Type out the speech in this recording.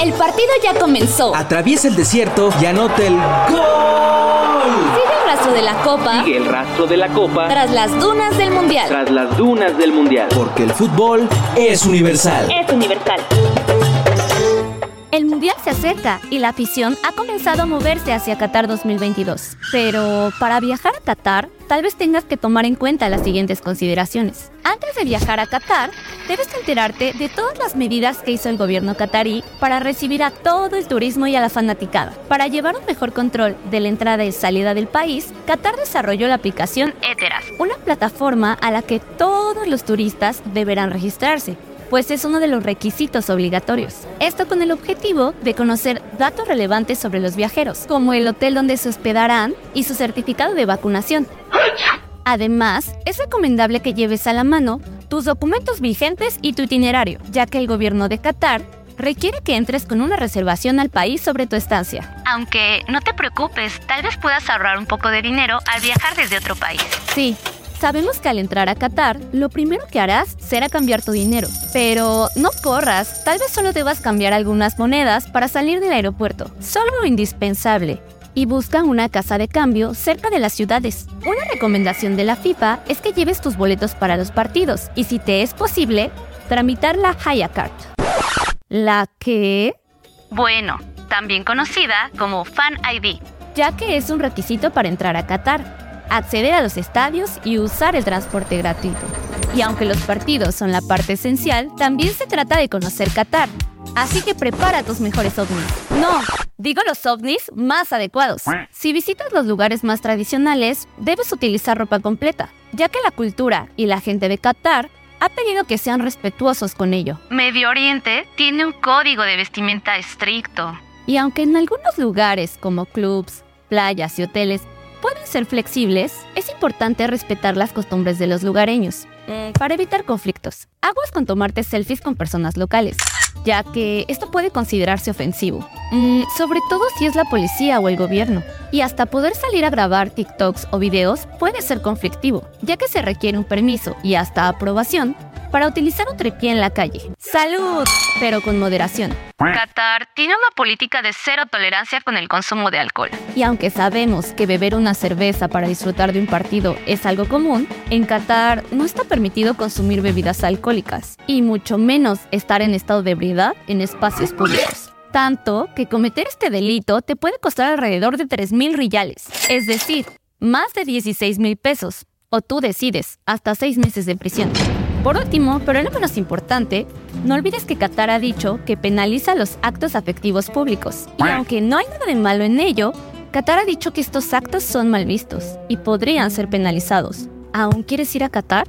El partido ya comenzó. Atraviesa el desierto y anota el gol. Sigue el rastro de la copa. Sigue el rastro de la copa. Tras las dunas del mundial. Tras las dunas del mundial. Porque el fútbol es universal. Es universal. El Mundial se acerca y la afición ha comenzado a moverse hacia Qatar 2022. Pero para viajar a Qatar, tal vez tengas que tomar en cuenta las siguientes consideraciones. Antes de viajar a Qatar, debes enterarte de todas las medidas que hizo el gobierno qatarí para recibir a todo el turismo y a la fanaticada. Para llevar un mejor control de la entrada y salida del país, Qatar desarrolló la aplicación Eteras, una plataforma a la que todos los turistas deberán registrarse pues es uno de los requisitos obligatorios. Esto con el objetivo de conocer datos relevantes sobre los viajeros, como el hotel donde se hospedarán y su certificado de vacunación. Además, es recomendable que lleves a la mano tus documentos vigentes y tu itinerario, ya que el gobierno de Qatar requiere que entres con una reservación al país sobre tu estancia. Aunque no te preocupes, tal vez puedas ahorrar un poco de dinero al viajar desde otro país. Sí, Sabemos que al entrar a Qatar, lo primero que harás será cambiar tu dinero. Pero no corras, tal vez solo debas cambiar algunas monedas para salir del aeropuerto. Solo lo indispensable. Y busca una casa de cambio cerca de las ciudades. Una recomendación de la FIFA es que lleves tus boletos para los partidos y si te es posible, tramitar la Hayacard. ¿La qué? Bueno, también conocida como Fan ID, ya que es un requisito para entrar a Qatar acceder a los estadios y usar el transporte gratuito. Y aunque los partidos son la parte esencial, también se trata de conocer Qatar. Así que prepara tus mejores ovnis. No, digo los ovnis más adecuados. Si visitas los lugares más tradicionales, debes utilizar ropa completa, ya que la cultura y la gente de Qatar ha pedido que sean respetuosos con ello. Medio Oriente tiene un código de vestimenta estricto. Y aunque en algunos lugares como clubs, playas y hoteles pueden ser flexibles, es importante respetar las costumbres de los lugareños eh, para evitar conflictos. Aguas con tomarte selfies con personas locales, ya que esto puede considerarse ofensivo, mm, sobre todo si es la policía o el gobierno. Y hasta poder salir a grabar TikToks o videos puede ser conflictivo, ya que se requiere un permiso y hasta aprobación para utilizar un tripié en la calle. ¡Salud! Pero con moderación. Qatar tiene una política de cero tolerancia con el consumo de alcohol. Y aunque sabemos que beber una cerveza para disfrutar de un partido es algo común, en Qatar no está permitido consumir bebidas alcohólicas y mucho menos estar en estado de ebriedad en espacios públicos. Tanto que cometer este delito te puede costar alrededor de 3.000 riyales, es decir, más de 16 mil pesos, o tú decides, hasta 6 meses de prisión. Por último, pero no menos importante, no olvides que Qatar ha dicho que penaliza los actos afectivos públicos. Y aunque no hay nada de malo en ello, Qatar ha dicho que estos actos son mal vistos y podrían ser penalizados. ¿Aún quieres ir a Qatar?